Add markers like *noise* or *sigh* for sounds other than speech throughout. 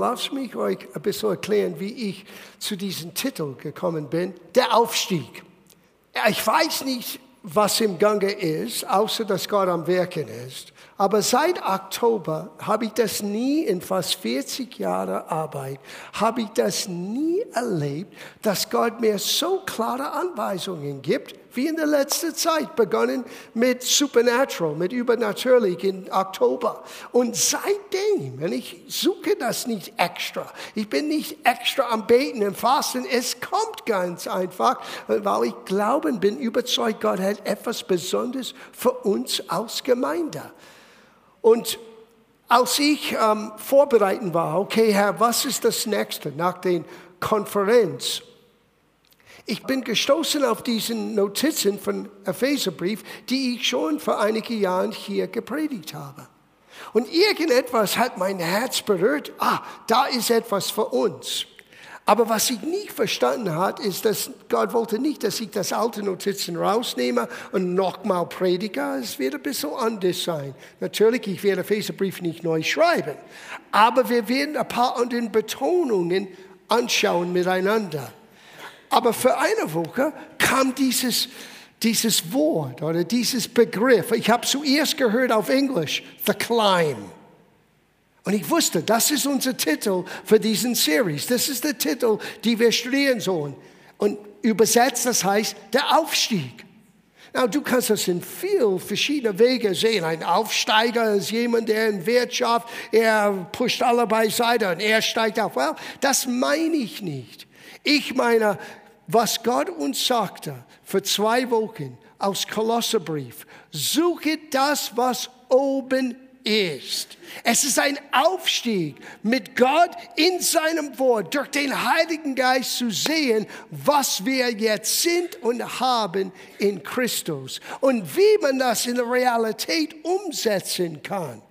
lasst mich euch ein bisschen erklären, wie ich zu diesem Titel gekommen bin. Der Aufstieg. Ich weiß nicht, was im Gange ist, außer dass Gott am Werken ist. Aber seit Oktober habe ich das nie, in fast 40 Jahren Arbeit, habe ich das nie erlebt, dass Gott mir so klare Anweisungen gibt, wie in der letzten Zeit, begonnen mit Supernatural, mit Übernatürlich in Oktober. Und seitdem, wenn ich suche das nicht extra, ich bin nicht extra am Beten und Fasten, es kommt ganz einfach, weil ich glauben bin, überzeugt, Gott hat etwas Besonderes für uns als Gemeinde. Und als ich ähm, vorbereiten war, okay, Herr, was ist das nächste nach der Konferenz? Ich bin gestoßen auf diese Notizen von Epheserbrief, die ich schon vor einigen Jahren hier gepredigt habe. Und irgendetwas hat mein Herz berührt. Ah, da ist etwas für uns. Aber was ich nicht verstanden hat, ist, dass Gott wollte nicht, dass ich das alte Notizen rausnehme und nochmal predige. Es wird ein bisschen anders sein. Natürlich, ich werde Epheserbrief nicht neu schreiben. Aber wir werden ein paar andere Betonungen anschauen miteinander. Aber für eine Woche kam dieses, dieses Wort oder dieses Begriff. Ich habe zuerst gehört auf Englisch, the climb. Und ich wusste, das ist unser Titel für diesen Series. Das ist der Titel, den wir studieren sollen. Und übersetzt, das heißt der Aufstieg. Now, du kannst das in viel verschiedene Wege sehen. Ein Aufsteiger ist jemand, der in Wirtschaft, er pusht alle beiseite und er steigt auf. Well, das meine ich nicht. Ich meine, was Gott uns sagte für zwei Wochen aus Kolosserbrief. Suche das, was oben ist. Es ist ein Aufstieg mit Gott in seinem Wort, durch den Heiligen Geist zu sehen, was wir jetzt sind und haben in Christus und wie man das in der Realität umsetzen kann.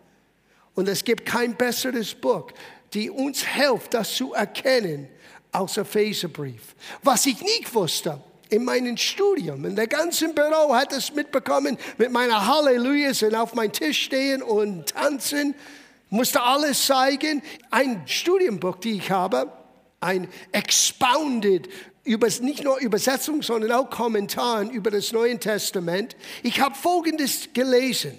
Und es gibt kein besseres Buch, die uns hilft, das zu erkennen, aus Epheserbrief. Was ich nicht wusste, in meinem Studium, in der ganzen Büro hat es mitbekommen, mit meiner Halleluja und auf meinem Tisch stehen und tanzen, musste alles zeigen. Ein Studienbuch, die ich habe, ein Expounded, nicht nur Übersetzung, sondern auch Kommentaren über das Neue Testament. Ich habe Folgendes gelesen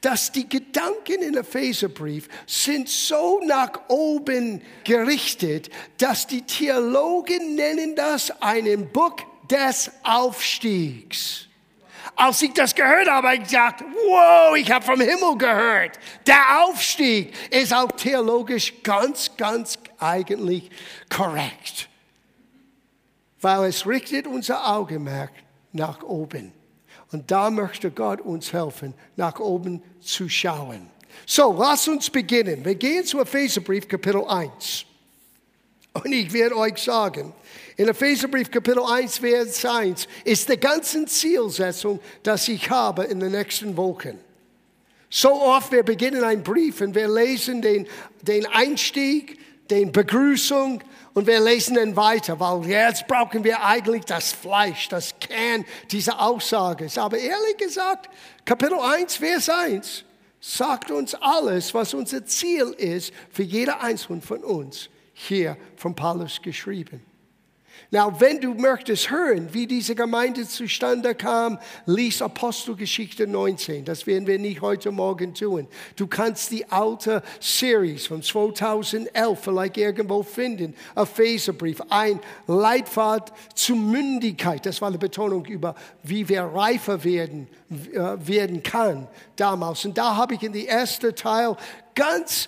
dass die Gedanken in Epheserbrief sind so nach oben gerichtet, dass die Theologen nennen das einen Buch des Aufstiegs. Als ich das gehört habe, habe ich gesagt, wow, ich habe vom Himmel gehört. Der Aufstieg ist auch theologisch ganz, ganz eigentlich korrekt. Weil es richtet unser Augenmerk nach oben. Und da möchte Gott uns helfen, nach oben zu schauen. So, lass uns beginnen. Wir gehen zu Epheserbrief Kapitel 1. Und ich werde euch sagen, in Epheserbrief Kapitel 1, Vers 1 ist die ganze Zielsetzung, dass ich habe in den nächsten Wochen. So oft, wir beginnen einen Brief und wir lesen den, den Einstieg, den Begrüßung, und wir lesen dann weiter, weil jetzt brauchen wir eigentlich das Fleisch, das Kern dieser Aussage. Aber ehrlich gesagt, Kapitel 1, Vers 1 sagt uns alles, was unser Ziel ist für jeder Einzelne von uns, hier von Paulus geschrieben. Now, wenn du möchtest hören, wie diese Gemeinde zustande kam, lies Apostelgeschichte 19. Das werden wir nicht heute Morgen tun. Du kannst die alte Series von 2011 vielleicht irgendwo finden. Epheserbrief, ein Leitfahrt zur Mündigkeit. Das war eine Betonung über, wie wir reifer werden, äh, werden kann damals. Und da habe ich in die erste Teil ganz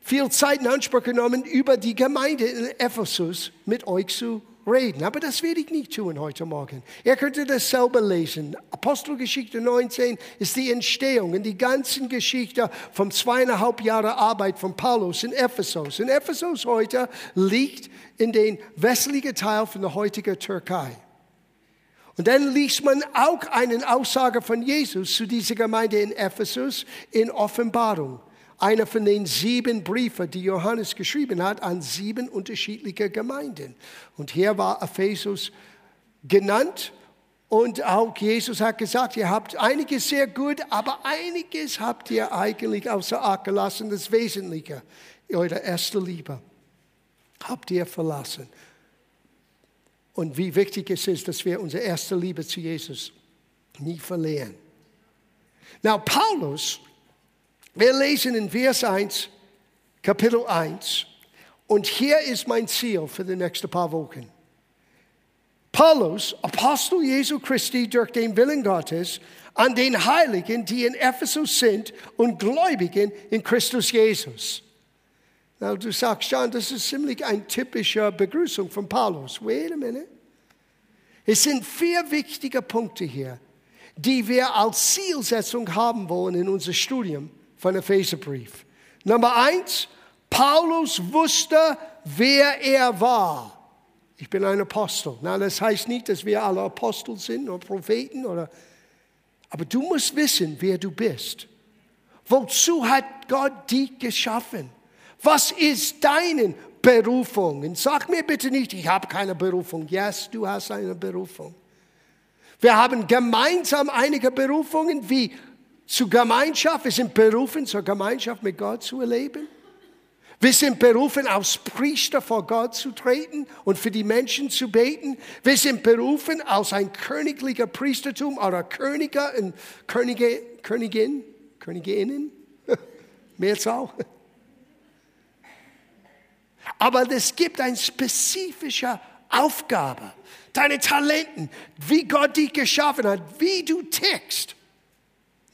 viel Zeit in Anspruch genommen, über die Gemeinde in Ephesus mit euch zu reden. Aber das werde ich nicht tun heute Morgen. Ihr könnt das selber lesen. Apostelgeschichte 19 ist die Entstehung und die ganze Geschichte von zweieinhalb Jahren Arbeit von Paulus in Ephesus. In Ephesus heute liegt in den westlichen Teil von der heutigen Türkei. Und dann liest man auch eine Aussage von Jesus zu dieser Gemeinde in Ephesus in Offenbarung einer von den sieben Briefen, die Johannes geschrieben hat, an sieben unterschiedliche Gemeinden. Und hier war Ephesus genannt. Und auch Jesus hat gesagt, ihr habt einiges sehr gut, aber einiges habt ihr eigentlich außer Acht gelassen, das Wesentliche, eure erste Liebe. habt ihr verlassen. Und wie wichtig es ist, dass wir unsere erste Liebe zu Jesus nie verlieren. Now, Paulus, wir lesen in Vers 1, Kapitel 1, und hier ist mein Ziel für die nächsten paar Wochen. Paulus, Apostel Jesu Christi durch den Willen Gottes, an den Heiligen, die in Ephesus sind und Gläubigen in Christus Jesus. Na, du sagst, John, das ist ziemlich eine typische Begrüßung von Paulus. Wait a minute. Es sind vier wichtige Punkte hier, die wir als Zielsetzung haben wollen in unser Studium von Epheserbrief. Nummer eins, Paulus wusste, wer er war. Ich bin ein Apostel. Na, das heißt nicht, dass wir alle Apostel sind oder Propheten oder, aber du musst wissen, wer du bist. Wozu hat Gott dich geschaffen? Was ist deine Berufung? Und sag mir bitte nicht, ich habe keine Berufung. Yes, du hast eine Berufung. Wir haben gemeinsam einige Berufungen, wie zur Gemeinschaft. Wir sind berufen, zur Gemeinschaft mit Gott zu erleben. Wir sind berufen, als Priester vor Gott zu treten und für die Menschen zu beten. Wir sind berufen, als ein königlicher Priestertum oder Könige und Könige, Königin, Königinnen, *laughs* Mehrzahl. Aber es gibt eine spezifische Aufgabe, deine Talenten, wie Gott dich geschaffen hat, wie du tickst.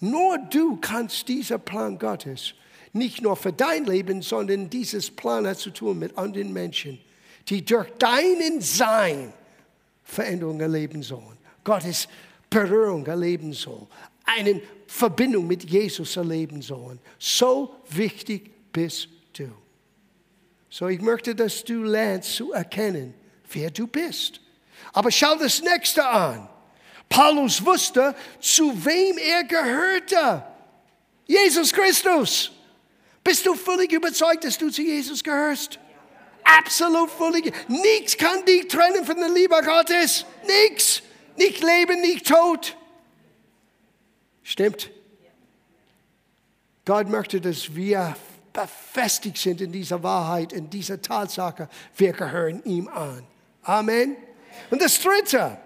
Nur du kannst dieser Plan Gottes nicht nur für dein Leben, sondern dieses Plan hat zu tun mit anderen Menschen, die durch deinen Sein Veränderung erleben sollen. Gottes Berührung erleben sollen. Eine Verbindung mit Jesus erleben sollen. So wichtig bist du. So, ich möchte, dass du lernst zu erkennen, wer du bist. Aber schau das nächste an. Paulus wusste, zu wem er gehörte. Jesus Christus. Bist du völlig überzeugt, dass du zu Jesus gehörst? Absolut völlig. Nichts kann dich trennen von der Liebe Gottes. Nichts. Nicht Leben, nicht Tod. Stimmt. Gott möchte, dass wir befestigt sind in dieser Wahrheit, in dieser Tatsache. Wir gehören ihm an. Amen. Und das Dritte.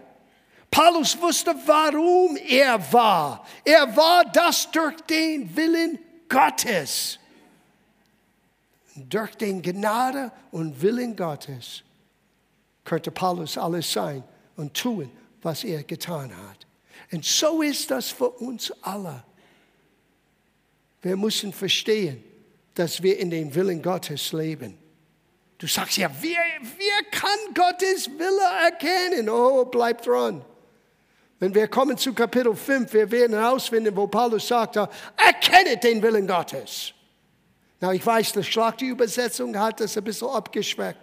Paulus wusste, warum er war. Er war das durch den Willen Gottes durch den Gnade und Willen Gottes könnte Paulus alles sein und tun, was er getan hat. Und so ist das für uns alle. Wir müssen verstehen, dass wir in den Willen Gottes leben. Du sagst ja, wer, wer kann Gottes Wille erkennen? Oh, bleib dran. Wenn wir kommen zu Kapitel 5, wir werden herausfinden, wo Paulus sagt, erkenne den Willen Gottes. Na, ich weiß, die Schlachterübersetzung hat das ein bisschen abgeschwächt.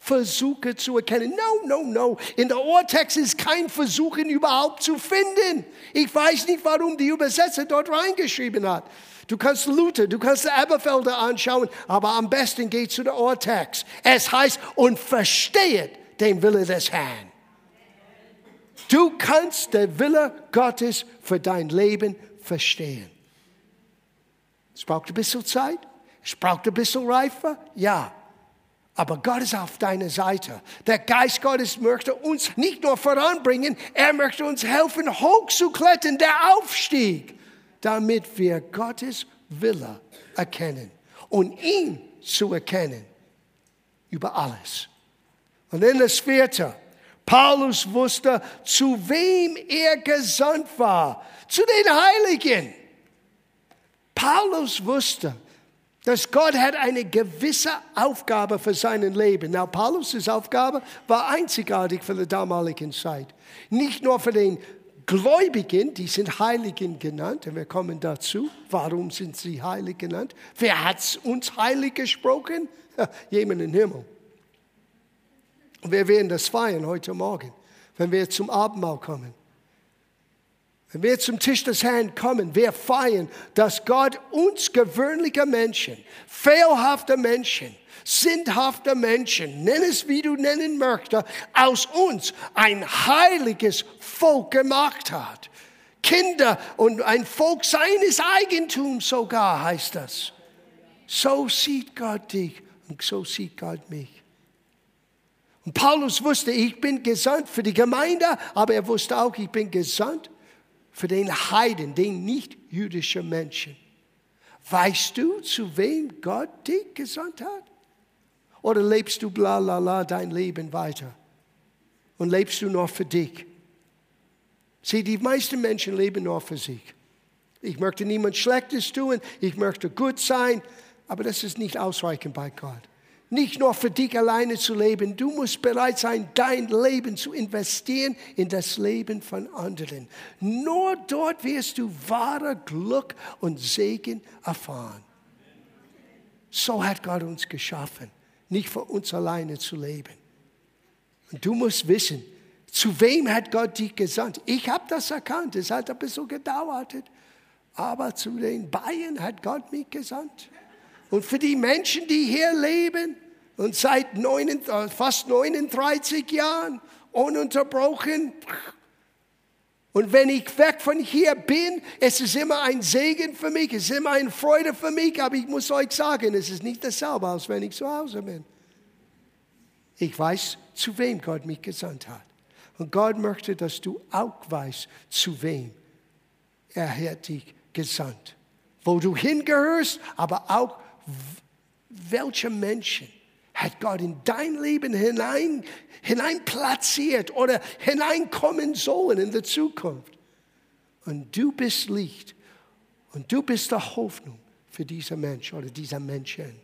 Versuche zu erkennen. No, no, no. In der Urtext ist kein Versuchen überhaupt zu finden. Ich weiß nicht, warum die Übersetzer dort reingeschrieben hat. Du kannst Luther, du kannst Eberfelder anschauen, aber am besten geh zu der Urtext. Es heißt, und verstehet den Wille des Herrn. Du kannst den Wille Gottes für dein Leben verstehen. Es braucht ein bisschen Zeit. Es braucht ein bisschen Reife, ja. Aber Gott ist auf deiner Seite. Der Geist Gottes möchte uns nicht nur voranbringen, er möchte uns helfen, hochzuklettern, der Aufstieg, damit wir Gottes Wille erkennen und ihn zu erkennen über alles. Und dann das vierte. Paulus wusste, zu wem er gesandt war. Zu den Heiligen. Paulus wusste, dass Gott hat eine gewisse Aufgabe für sein Leben. Na, Paulus' Aufgabe war einzigartig für die damalige Zeit. Nicht nur für den Gläubigen, die sind Heiligen genannt, und wir kommen dazu. Warum sind sie heilig genannt? Wer hat uns heilig gesprochen? *laughs* Jemand im Himmel. Und wir werden das feiern heute Morgen, wenn wir zum Abendmahl kommen. Wenn wir zum Tisch des Herrn kommen, wir feiern, dass Gott uns gewöhnliche Menschen, fehlhafte Menschen, sündhafte Menschen, nenn es wie du nennen möchtest, aus uns ein heiliges Volk gemacht hat. Kinder und ein Volk seines Eigentums sogar heißt das. So sieht Gott dich und so sieht Gott mich. Und Paulus wusste, ich bin gesandt für die Gemeinde, aber er wusste auch, ich bin gesandt für den Heiden, den nicht jüdischen Menschen. Weißt du, zu wem Gott dich gesandt hat? Oder lebst du bla bla bla dein Leben weiter? Und lebst du noch für dich? Sieh, die meisten Menschen leben nur für sich. Ich möchte niemand Schlechtes tun, ich möchte gut sein, aber das ist nicht ausreichend bei Gott. Nicht nur für dich alleine zu leben, du musst bereit sein, dein Leben zu investieren in das Leben von anderen. Nur dort wirst du wahre Glück und Segen erfahren. So hat Gott uns geschaffen, nicht für uns alleine zu leben. Und du musst wissen, zu wem hat Gott dich gesandt? Ich habe das erkannt, es hat ein bisschen gedauert. Aber zu den Bayern hat Gott mich gesandt. Und für die Menschen, die hier leben und seit neun, äh, fast 39 Jahren ununterbrochen. Und wenn ich weg von hier bin, es ist immer ein Segen für mich, es ist immer eine Freude für mich, aber ich muss euch sagen, es ist nicht dasselbe, als wenn ich zu Hause bin. Ich weiß, zu wem Gott mich gesandt hat. Und Gott möchte, dass du auch weißt, zu wem er hat dich gesandt. Wo du hingehörst, aber auch welche Menschen hat Gott in dein Leben hinein, hinein platziert oder hineinkommen sollen in der Zukunft. Und du bist Licht und du bist die Hoffnung für diese Menschen oder diese Menschen.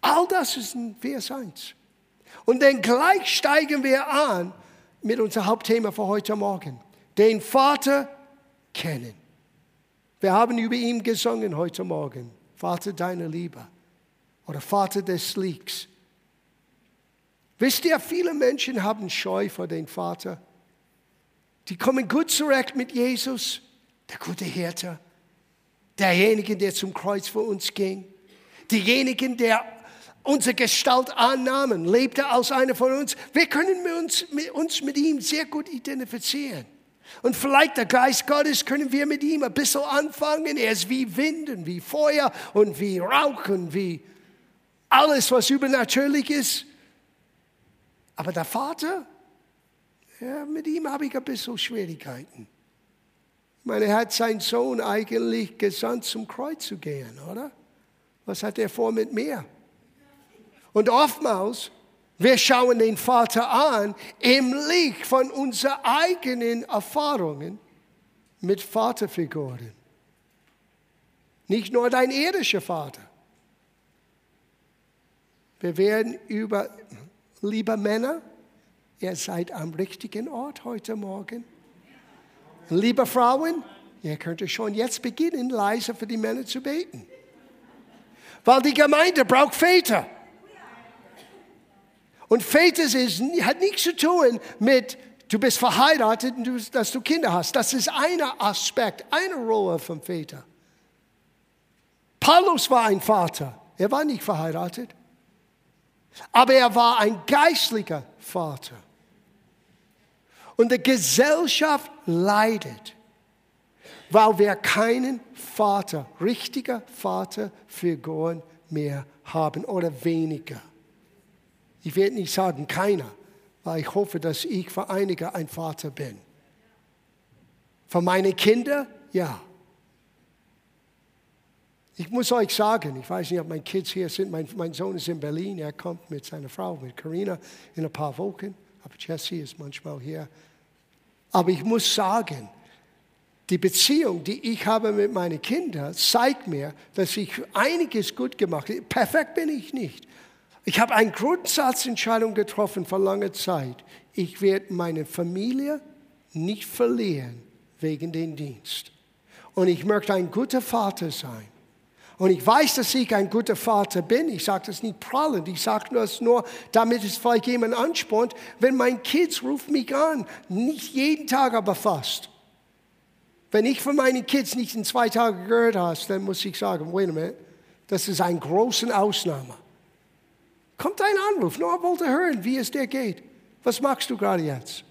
All das ist in Vers 1. Und dann gleich steigen wir an mit unserem Hauptthema für heute Morgen. Den Vater kennen. Wir haben über ihn gesungen heute Morgen. Vater deiner Liebe oder Vater des Lichts. Wisst ihr, viele Menschen haben Scheu vor dem Vater. Die kommen gut zurecht mit Jesus, der gute Hirte, derjenige, der zum Kreuz für uns ging, derjenige, der unsere Gestalt annahmen, lebte als einer von uns. Wir können uns mit ihm sehr gut identifizieren. Und vielleicht der Geist Gottes können wir mit ihm ein bisschen anfangen. Er ist wie Wind und wie Feuer und wie Rauch und wie alles, was übernatürlich ist. Aber der Vater, ja, mit ihm habe ich ein bisschen Schwierigkeiten. Ich meine, er hat seinen Sohn eigentlich gesandt, zum Kreuz zu gehen, oder? Was hat er vor mit mir? Und oftmals, wir schauen den Vater an im Licht von unseren eigenen Erfahrungen mit Vaterfiguren. Nicht nur dein irdischer Vater. Wir werden über, liebe Männer, ihr seid am richtigen Ort heute Morgen. Liebe Frauen, ihr könnt schon jetzt beginnen, leise für die Männer zu beten. Weil die Gemeinde braucht Väter. Und Väter ist, hat nichts zu tun mit, du bist verheiratet und du, dass du Kinder hast. Das ist ein Aspekt, eine Rolle vom Väter. Paulus war ein Vater. Er war nicht verheiratet. Aber er war ein geistlicher Vater. Und die Gesellschaft leidet, weil wir keinen Vater, richtiger Vaterfiguren mehr haben oder weniger. Ich werde nicht sagen keiner, weil ich hoffe, dass ich für einige ein Vater bin. Für meine Kinder, ja. Ich muss euch sagen, ich weiß nicht, ob meine Kids hier sind. Mein, mein Sohn ist in Berlin. Er kommt mit seiner Frau, mit Karina, in ein paar Wochen. Aber Jesse ist manchmal hier. Aber ich muss sagen, die Beziehung, die ich habe mit meinen Kindern, zeigt mir, dass ich einiges gut gemacht habe. Perfekt bin ich nicht. Ich habe eine Grundsatzentscheidung getroffen vor langer Zeit. Ich werde meine Familie nicht verlieren wegen dem Dienst. Und ich möchte ein guter Vater sein. Und ich weiß, dass ich ein guter Vater bin. Ich sage das nicht prallend. Ich sage das nur, damit es vielleicht jemand anspornt. Wenn mein Kids ruft mich an, nicht jeden Tag, aber fast. Wenn ich von meinen Kids nicht in zwei Tagen gehört habe, dann muss ich sagen, wait a minute, das ist eine große Ausnahme. Kommt ein Anruf, nur wollte hören, wie es dir geht. Was machst du gerade jetzt?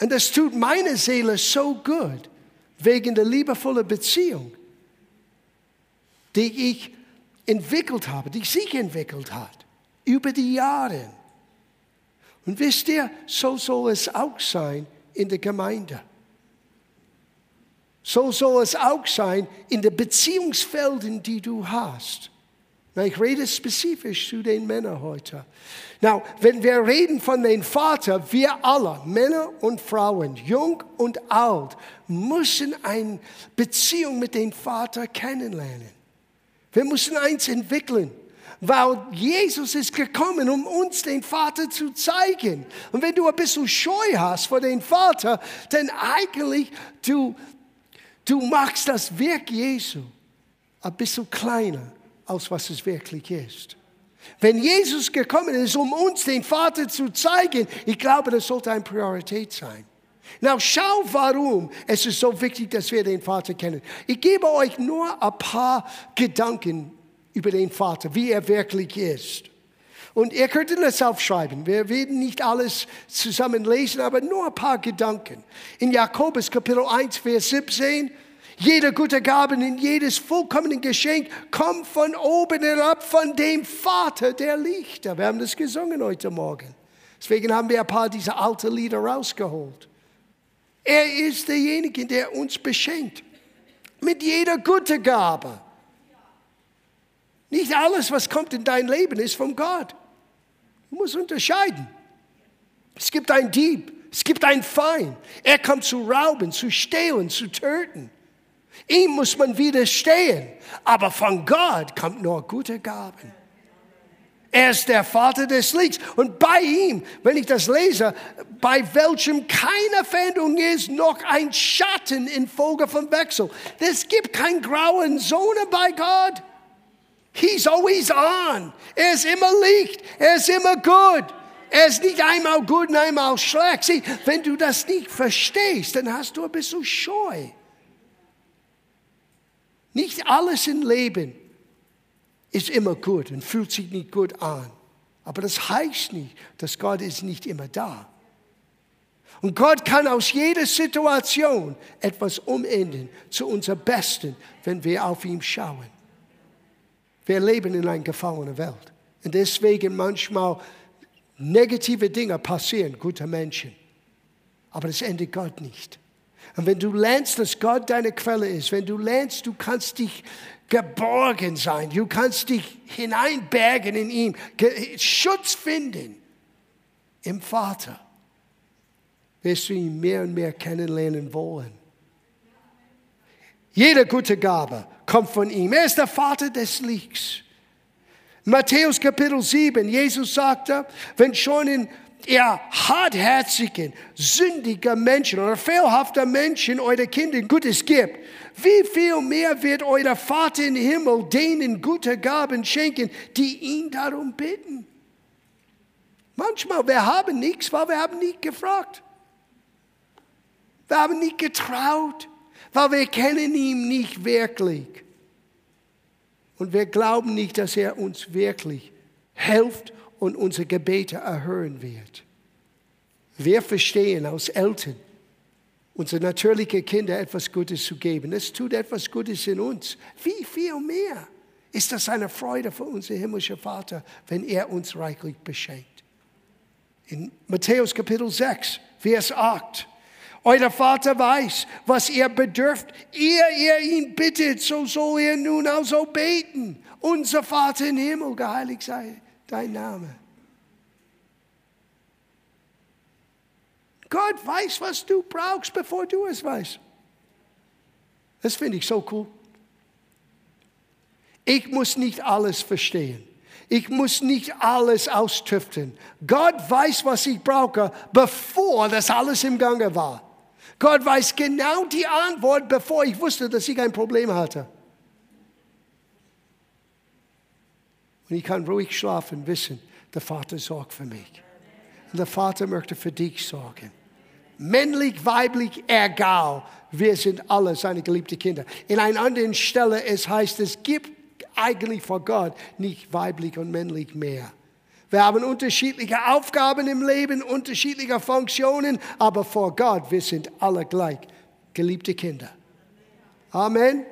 Und das tut meine Seele so gut, wegen der liebevollen Beziehung die ich entwickelt habe, die sich entwickelt hat über die Jahre. Und wisst ihr, so soll es auch sein in der Gemeinde. So soll es auch sein in den Beziehungsfelden, die du hast. Ich rede spezifisch zu den Männern heute. Now, wenn wir reden von dem Vater, wir alle, Männer und Frauen, jung und alt, müssen eine Beziehung mit dem Vater kennenlernen. Wir müssen eins entwickeln, weil Jesus ist gekommen, um uns den Vater zu zeigen. Und wenn du ein bisschen Scheu hast vor dem Vater, dann eigentlich du, du machst das Werk Jesu ein bisschen kleiner, als was es wirklich ist. Wenn Jesus gekommen ist, um uns den Vater zu zeigen, ich glaube, das sollte eine Priorität sein. Now schau, warum es ist so wichtig, dass wir den Vater kennen. Ich gebe euch nur ein paar Gedanken über den Vater, wie er wirklich ist. Und ihr könnt das aufschreiben. Wir werden nicht alles zusammen lesen, aber nur ein paar Gedanken. In Jakobus Kapitel 1, Vers 17 jede gute Gabe und jedes vollkommene Geschenk kommt von oben herab, von dem Vater der Lichter. Wir haben das gesungen heute Morgen. Deswegen haben wir ein paar dieser alten Lieder rausgeholt. Er ist derjenige, der uns beschenkt. Mit jeder guten Gabe. Nicht alles, was kommt in dein Leben, ist von Gott. Du musst unterscheiden. Es gibt einen Dieb, es gibt einen Feind. Er kommt zu rauben, zu stehlen, zu töten. Ihm muss man widerstehen. Aber von Gott kommt nur gute Gaben. Er ist der Vater des Lichts. Und bei ihm, wenn ich das lese, bei welchem keine Veränderung ist, noch ein Schatten in Folge von Wechsel. Es gibt kein grauen Zone bei Gott. He's always on. Er ist immer Licht. Er ist immer gut. Er ist nicht einmal gut und einmal schlecht. Sieh, wenn du das nicht verstehst, dann hast du ein bisschen Scheu. Nicht alles im Leben ist immer gut und fühlt sich nicht gut an. Aber das heißt nicht, dass Gott ist nicht immer da. Und Gott kann aus jeder Situation etwas umändern zu unser Besten, wenn wir auf ihn schauen. Wir leben in einer gefallenen Welt. Und deswegen manchmal negative Dinge passieren, gute Menschen. Aber das endet Gott nicht. Und wenn du lernst, dass Gott deine Quelle ist, wenn du lernst, du kannst dich geborgen sein, du kannst dich hineinbergen in ihm, Schutz finden im Vater, wirst du ihn mehr und mehr kennenlernen wollen. Jede gute Gabe kommt von ihm. Er ist der Vater des Lichts. Matthäus Kapitel 7, Jesus sagte, wenn schon in ihr hartherzigen, sündigen Menschen oder fehlhafter Menschen eure Kinder Gutes gibt, wie viel mehr wird euer Vater im Himmel denen gute Gaben schenken, die ihn darum bitten? Manchmal, wir haben nichts, weil wir haben nicht gefragt. Wir haben nicht getraut, weil wir kennen ihn nicht wirklich. Und wir glauben nicht, dass er uns wirklich hilft und unsere Gebete erhören wird. Wir verstehen als Eltern, unsere natürlichen Kinder etwas Gutes zu geben. Es tut etwas Gutes in uns. Wie viel mehr ist das eine Freude für unseren himmlischen Vater, wenn er uns reichlich beschenkt. In Matthäus Kapitel 6, Vers 8. Euer Vater weiß, was ihr bedürft. Ihr, ihr ihn bittet, so soll er nun also beten. Unser Vater im Himmel, geheiligt sei dein Name. Gott weiß, was du brauchst, bevor du es weißt. Das finde ich so cool. Ich muss nicht alles verstehen. Ich muss nicht alles austüften. Gott weiß, was ich brauche, bevor das alles im Gange war. Gott weiß genau die Antwort, bevor ich wusste, dass ich ein Problem hatte. Und ich kann ruhig schlafen, wissen, der Vater sorgt für mich. Und der Vater möchte für dich sorgen. Männlich, weiblich, egal. Wir sind alle seine geliebten Kinder. In einer anderen Stelle es heißt, es gibt eigentlich vor Gott nicht weiblich und männlich mehr. Wir haben unterschiedliche Aufgaben im Leben, unterschiedliche Funktionen, aber vor Gott, wir sind alle gleich geliebte Kinder. Amen.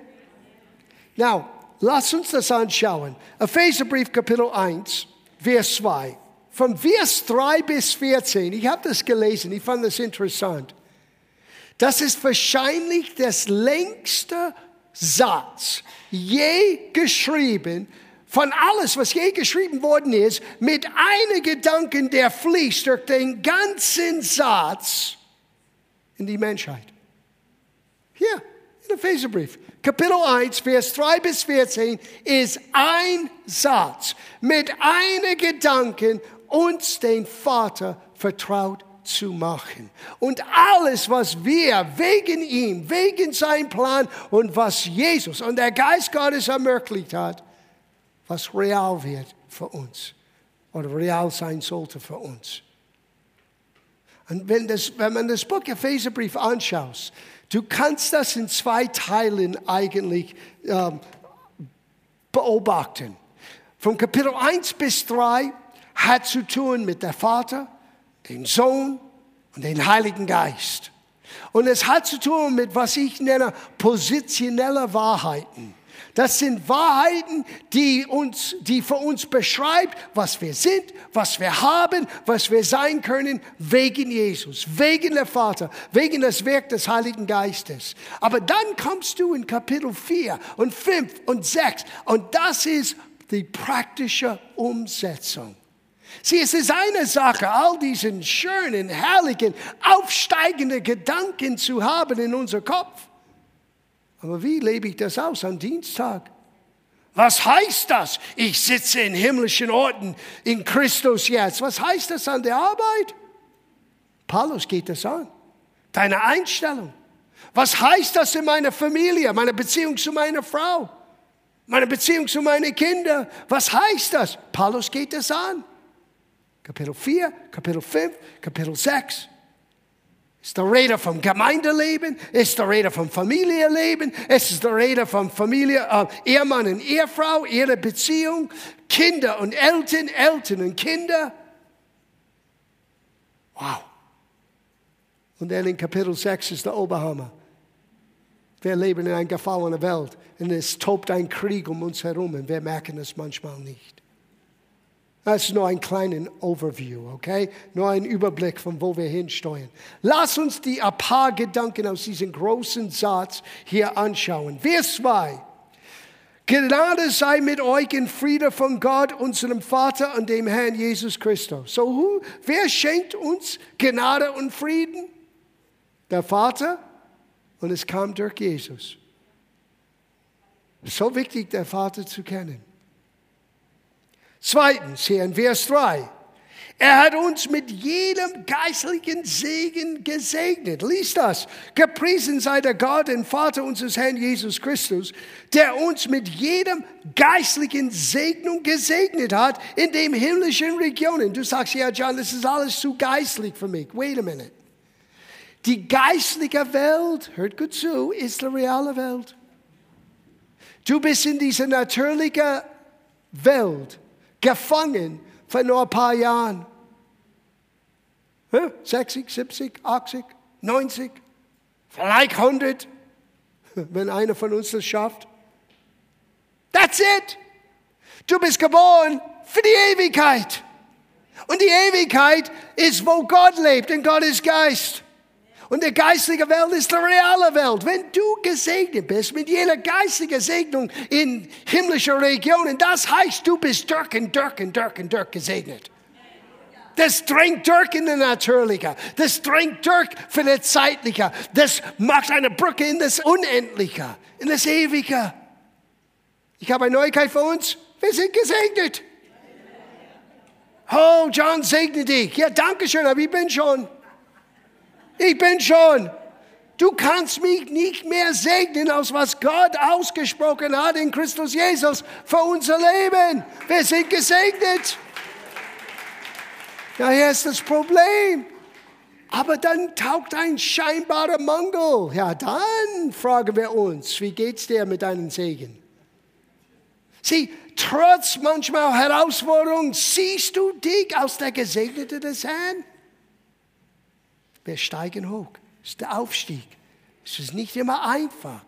Now, Lass uns das anschauen. Epheserbrief Kapitel 1, Vers 2. von Vers 3 bis 14, ich habe das gelesen, ich fand das interessant. Das ist wahrscheinlich das längste Satz je geschrieben von alles, was je geschrieben worden ist, mit einem Gedanken, der fließt durch den ganzen Satz in die Menschheit. Hier, in Epheserbrief. Kapitel 1, Vers 3 bis 14 ist ein Satz mit einem Gedanken, uns den Vater vertraut zu machen. Und alles, was wir wegen ihm, wegen seinem Plan und was Jesus und der Geist Gottes ermöglicht hat, was real wird für uns oder real sein sollte für uns. Und wenn, das, wenn man das Buch Epheserbrief anschaut, du kannst das in zwei Teilen eigentlich ähm, beobachten. Von Kapitel 1 bis 3 hat zu tun mit der Vater, den Sohn und den Heiligen Geist. Und es hat zu tun mit, was ich nenne, positionelle Wahrheiten. Das sind Wahrheiten, die uns, die für uns beschreibt, was wir sind, was wir haben, was wir sein können, wegen Jesus, wegen der Vater, wegen des Werk des Heiligen Geistes. Aber dann kommst du in Kapitel 4 und 5 und 6 und das ist die praktische Umsetzung. Sieh, es ist eine Sache, all diesen schönen, herrlichen, aufsteigenden Gedanken zu haben in unser Kopf. Aber wie lebe ich das aus am Dienstag? Was heißt das? Ich sitze in himmlischen Orten in Christus jetzt. Was heißt das an der Arbeit? Paulus geht das an. Deine Einstellung. Was heißt das in meiner Familie, meine Beziehung zu meiner Frau, meine Beziehung zu meinen Kindern? Was heißt das? Paulus geht das an. Kapitel 4, Kapitel 5, Kapitel 6. Ist der Rede vom Gemeindeleben, ist der Rede vom Familienleben, es ist der Rede von Familie, äh, Ehemann und Ehefrau, ihre Beziehung, Kinder und Eltern, Eltern und Kinder. Wow. Und dann in Kapitel 6 ist der Oberhammer. Wir leben in einer gefallenen Welt und es tobt ein Krieg um uns herum und wir merken es manchmal nicht. Das ist nur ein kleiner Overview, okay? Nur ein Überblick von wo wir hinsteuern. Lass uns die ein paar Gedanken aus diesem großen Satz hier anschauen. Vers 2. Gnade sei mit euch in Friede von Gott, unserem Vater und dem Herrn Jesus Christus. So, who, wer schenkt uns Gnade und Frieden? Der Vater und es kam durch Jesus. So wichtig, der Vater zu kennen. Zweitens, hier in Vers 3. Er hat uns mit jedem geistlichen Segen gesegnet. Lies das. Gepriesen sei der Gott und Vater unseres Herrn Jesus Christus, der uns mit jedem geistlichen Segnung gesegnet hat in den himmlischen Regionen. Du sagst, ja, John, das ist alles zu geistlich für mich. Wait a minute. Die geistliche Welt, hört gut zu, ist die reale Welt. Du bist in dieser natürlichen Welt gefangen vor nur ein paar Jahren. 60, 70, 80, 90, vielleicht 100, *laughs* wenn einer von uns das schafft. That's it. Du bist geboren für die Ewigkeit. Und die Ewigkeit ist, wo Gott lebt, denn Gott ist Geist. Und die geistige Welt ist die reale Welt. Wenn du gesegnet bist mit jeder geistigen Segnung in himmlischer Regionen, das heißt, du bist durch und durch und durch und durch gesegnet. Das dringt durch in das Natürliche. Das dringt durch für das Zeitliche. Das macht eine Brücke in das Unendliche, in das Ewige. Ich habe eine Neuigkeit für uns. Wir sind gesegnet. Oh, John segne dich. Ja, danke schön, aber ich bin schon. Ich bin schon. Du kannst mich nicht mehr segnen, aus was Gott ausgesprochen hat in Christus Jesus für unser Leben. Wir sind gesegnet. Daher ist das Problem. Aber dann taucht ein scheinbarer Mangel. Ja, dann fragen wir uns, wie geht's dir mit deinem Segen? Sieh, trotz manchmal Herausforderungen, siehst du dich aus der Gesegnete des Herrn? Wir steigen hoch. Das ist der Aufstieg. Es ist nicht immer einfach.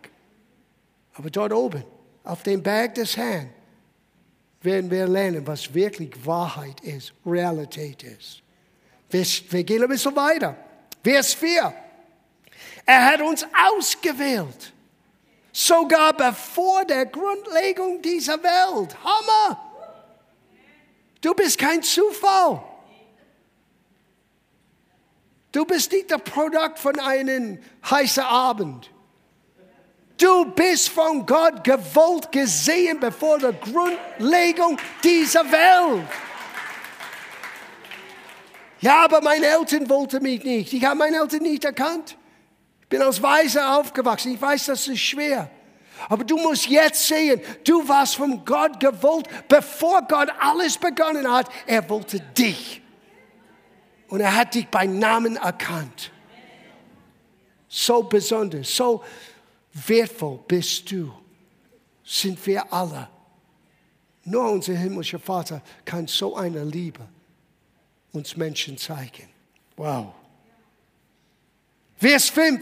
Aber dort oben, auf dem Berg des Herrn, werden wir lernen, was wirklich Wahrheit ist, Realität ist. Wir, wir gehen ein bisschen weiter. Vers 4. Er hat uns ausgewählt. Sogar bevor der Grundlegung dieser Welt. Hammer! Du bist kein Zufall. Du bist nicht das Produkt von einem heißen Abend. Du bist von Gott gewollt gesehen bevor der Grundlegung dieser Welt. Ja, aber meine Eltern wollten mich nicht. Ich habe meine Eltern nicht erkannt. Ich bin als Weise aufgewachsen. Ich weiß, das ist schwer. Aber du musst jetzt sehen, du warst von Gott gewollt, bevor Gott alles begonnen hat. Er wollte dich. Und er hat dich bei Namen erkannt. So besonders, so wertvoll bist du, sind wir alle. Nur unser himmlischer Vater kann so eine Liebe uns Menschen zeigen. Wow. Vers 5.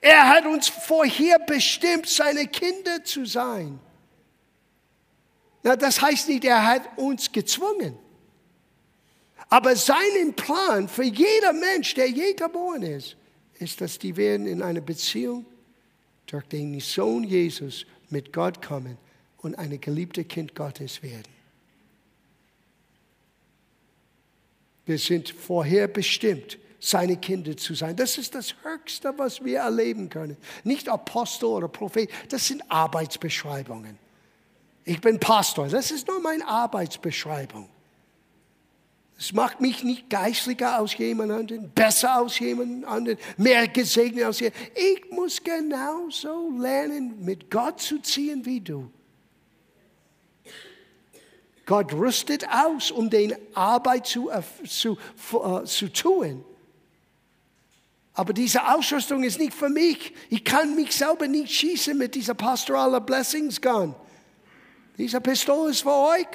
Er hat uns vorher bestimmt, seine Kinder zu sein. Na, das heißt nicht, er hat uns gezwungen. Aber sein Plan für jeder Mensch, der je geboren ist, ist, dass die werden in eine Beziehung durch den Sohn Jesus mit Gott kommen und eine geliebte Kind Gottes werden. Wir sind vorher bestimmt, seine Kinder zu sein. Das ist das Höchste, was wir erleben können. Nicht Apostel oder Prophet, das sind Arbeitsbeschreibungen. Ich bin Pastor, das ist nur meine Arbeitsbeschreibung. Es macht mich nicht geistlicher als jemand anderen, besser als jemand anderen, mehr gesegnet als jemand. Ich muss genauso lernen, mit Gott zu ziehen wie du. Gott rüstet aus, um den Arbeit zu, äh, zu, uh, zu tun. Aber diese Ausrüstung ist nicht für mich. Ich kann mich selber nicht schießen mit dieser pastoralen Blessings Gun. Diese Pistole ist für euch.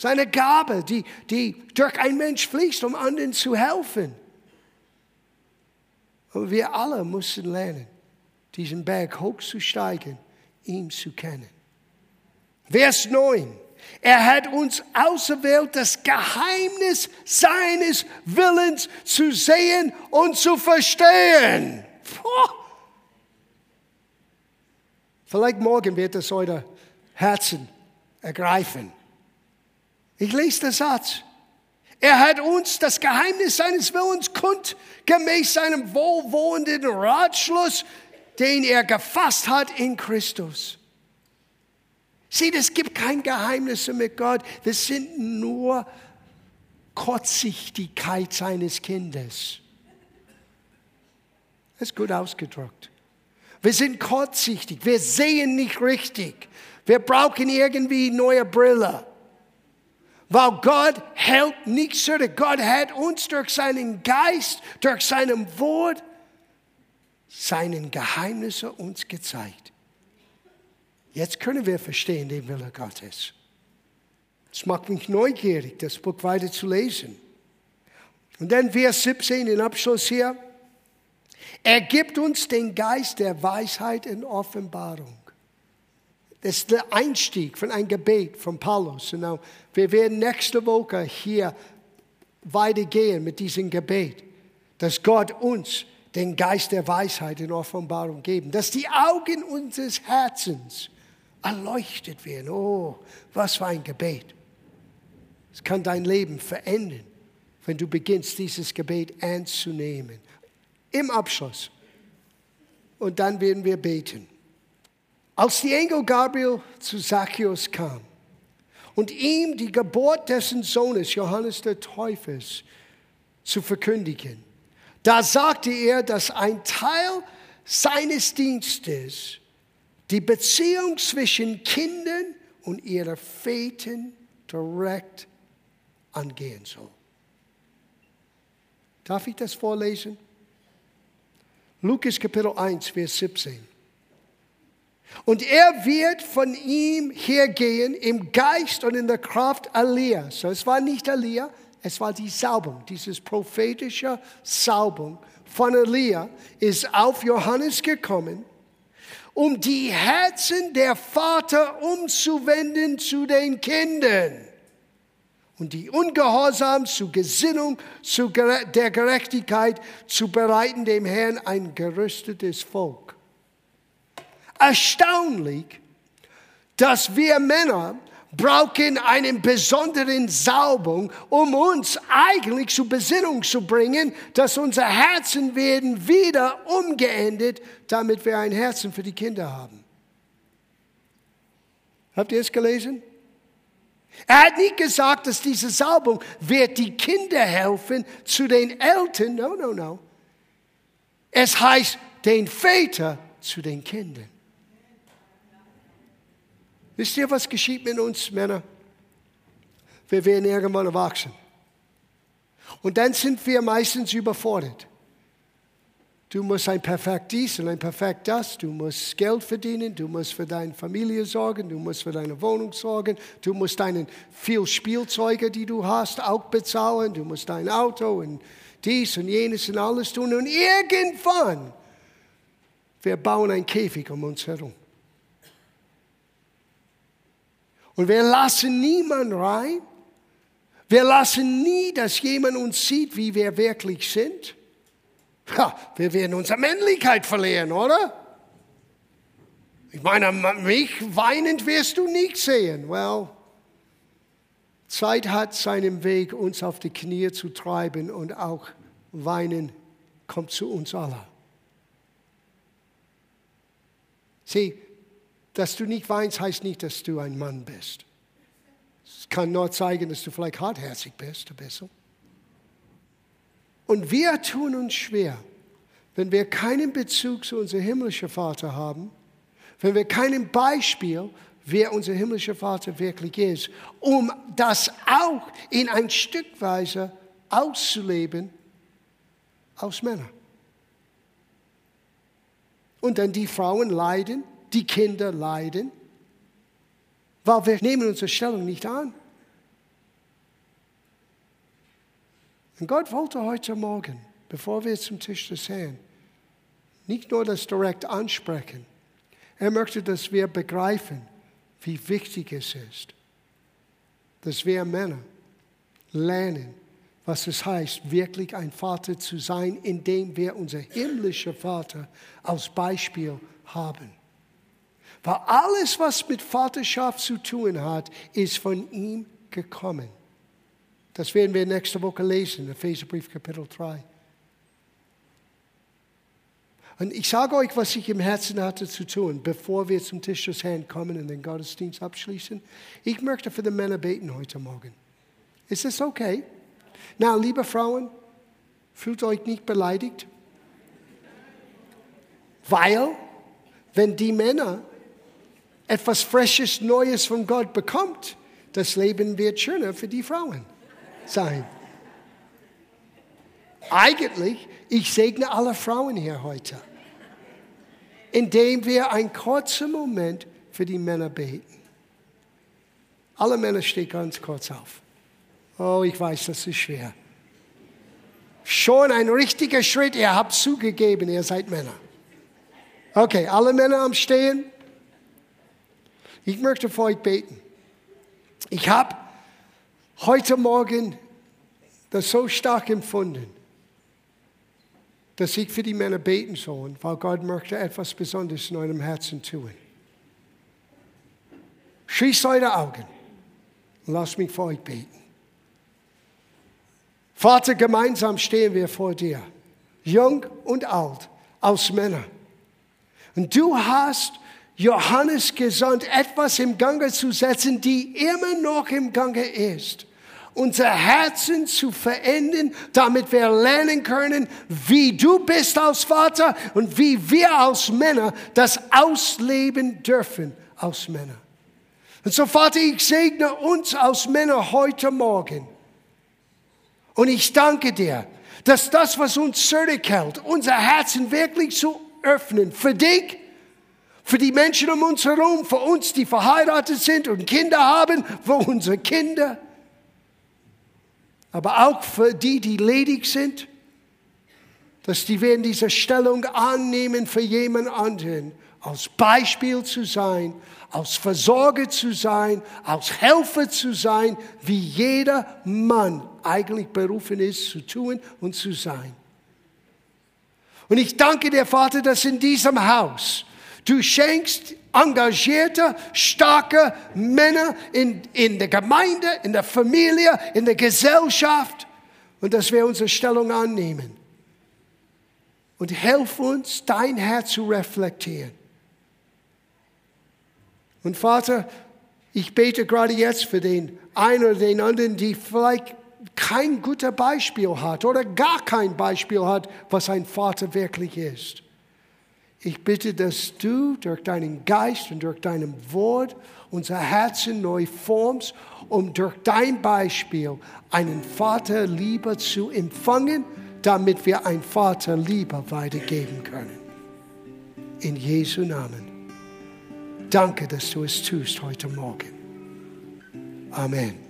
Seine Gabe, die, die durch ein Mensch fließt, um anderen zu helfen. Und wir alle müssen lernen, diesen Berg hochzusteigen, ihn zu kennen. Vers 9. Er hat uns auserwählt, das Geheimnis seines Willens zu sehen und zu verstehen. Puh. Vielleicht morgen wird es eure Herzen ergreifen. Ich lese den Satz. Er hat uns das Geheimnis seines Willens kund, gemäß seinem wohlwollenden Ratschluss, den er gefasst hat in Christus. Seht, es gibt kein Geheimnis mit Gott. Das sind nur Kurzsichtigkeit seines Kindes. Das ist gut ausgedrückt. Wir sind kurzsichtig. Wir sehen nicht richtig. Wir brauchen irgendwie neue Brille. Weil Gott hält nicht zurück. Gott hat uns durch seinen Geist, durch seinem Wort, seinen Geheimnisse uns gezeigt. Jetzt können wir verstehen den Wille Gottes. Es macht mich neugierig, das Buch weiter zu lesen. Und dann Vers 17 in Abschluss hier. Er gibt uns den Geist der Weisheit in Offenbarung. Das ist der Einstieg von einem Gebet von Paulus. Und wir werden nächste Woche hier weitergehen mit diesem Gebet, dass Gott uns den Geist der Weisheit in Offenbarung geben, dass die Augen unseres Herzens erleuchtet werden. Oh, was für ein Gebet. Es kann dein Leben verändern, wenn du beginnst, dieses Gebet ernst zu nehmen. Im Abschluss. Und dann werden wir beten. Als die Engel Gabriel zu Zacchaeus kam und ihm die Geburt dessen Sohnes Johannes der Täufers zu verkündigen, da sagte er, dass ein Teil seines Dienstes die Beziehung zwischen Kindern und ihren Vätern direkt angehen soll. Darf ich das vorlesen? Lukas Kapitel 1, Vers 17. Und er wird von ihm hergehen im Geist und in der Kraft Elia. So, es war nicht Elia, es war die Salbung, dieses prophetische Salbung von Elia ist auf Johannes gekommen um die Herzen der Vater umzuwenden zu den Kindern und die Ungehorsam zu Gesinnung zu der Gerechtigkeit zu bereiten dem Herrn ein gerüstetes Volk. Erstaunlich, dass wir Männer brauchen einen besonderen Saubung, um uns eigentlich zur Besinnung zu bringen, dass unsere Herzen werden wieder umgeendet, damit wir ein Herzen für die Kinder haben. Habt ihr es gelesen? Er hat nicht gesagt, dass diese Salbung wird die Kinder helfen zu den Eltern. No, no, no. Es heißt den Väter zu den Kindern. Wisst ihr, was geschieht mit uns Männer? Wir werden irgendwann erwachsen. Und dann sind wir meistens überfordert. Du musst ein perfekt dies und ein perfekt das. Du musst Geld verdienen. Du musst für deine Familie sorgen. Du musst für deine Wohnung sorgen. Du musst deine viel Spielzeuge, die du hast, auch bezahlen. Du musst dein Auto und dies und jenes und alles tun. Und irgendwann, wir bauen einen Käfig um uns herum. Und wir lassen niemanden rein. Wir lassen nie, dass jemand uns sieht, wie wir wirklich sind. Ja, wir werden unsere Männlichkeit verlieren, oder? Ich meine, mich weinend wirst du nicht sehen. Well, Zeit hat seinen Weg, uns auf die Knie zu treiben und auch weinen kommt zu uns alle. Sieh, dass du nicht weinst, heißt nicht, dass du ein Mann bist. Es kann nur zeigen, dass du vielleicht hartherzig bist, ein bisschen. Und wir tun uns schwer, wenn wir keinen Bezug zu unserem himmlischen Vater haben, wenn wir kein Beispiel, wer unser himmlischer Vater wirklich ist, um das auch in ein Stück Weise auszuleben aus Männern. Und dann die Frauen leiden die Kinder leiden, weil wir nehmen unsere Stellung nicht an. Und Gott wollte heute Morgen, bevor wir zum Tisch des Herrn, nicht nur das direkt ansprechen, er möchte, dass wir begreifen, wie wichtig es ist, dass wir Männer lernen, was es heißt, wirklich ein Vater zu sein, indem wir unser himmlischer Vater als Beispiel haben. Weil alles, was mit Vaterschaft zu tun hat, ist von ihm gekommen. Das werden wir nächste Woche lesen, Epheserbrief Kapitel 3. Und ich sage euch, was ich im Herzen hatte zu tun, bevor wir zum Tisch des Herrn kommen und den Gottesdienst abschließen. Ich möchte für die Männer beten heute Morgen. Ist das okay? Na, liebe Frauen, fühlt euch nicht beleidigt. Weil, wenn die Männer etwas Frisches, Neues von Gott bekommt, das Leben wird schöner für die Frauen sein. Eigentlich, ich segne alle Frauen hier heute, indem wir einen kurzen Moment für die Männer beten. Alle Männer stehen ganz kurz auf. Oh, ich weiß, das ist schwer. Schon ein richtiger Schritt, ihr habt zugegeben, ihr seid Männer. Okay, alle Männer am Stehen. Ich möchte für euch beten. Ich habe heute Morgen das so stark empfunden, dass ich für die Männer beten soll, weil Gott möchte etwas Besonderes in eurem Herzen tun. Schließt eure Augen und lasst mich für euch beten. Vater, gemeinsam stehen wir vor dir, jung und alt, als Männer. Und du hast Johannes gesandt, etwas im Gange zu setzen, die immer noch im Gange ist. Unser Herzen zu verändern, damit wir lernen können, wie du bist als Vater und wie wir als Männer das ausleben dürfen als Männer. Und so, Vater, ich segne uns als Männer heute Morgen. Und ich danke dir, dass das, was uns zurückhält, unser Herzen wirklich zu öffnen, für dich für die Menschen um uns herum, für uns, die verheiratet sind und Kinder haben, für unsere Kinder, aber auch für die, die ledig sind, dass die werden diese Stellung annehmen für jemand anderen als Beispiel zu sein, als Versorger zu sein, als Helfer zu sein, wie jeder Mann eigentlich berufen ist zu tun und zu sein. Und ich danke dir, Vater, dass in diesem Haus du schenkst engagierte, starke Männer in, in der Gemeinde, in der Familie, in der Gesellschaft und dass wir unsere Stellung annehmen. Und helf uns, dein Herz zu reflektieren. Und Vater, ich bete gerade jetzt für den einen oder den anderen, die vielleicht kein gutes Beispiel hat oder gar kein Beispiel hat, was ein Vater wirklich ist. Ich bitte, dass du durch deinen Geist und durch dein Wort unser Herzen neu formst, um durch dein Beispiel einen Vaterliebe zu empfangen, damit wir ein Vaterliebe weitergeben können. In Jesu Namen. Danke, dass du es tust heute Morgen. Amen.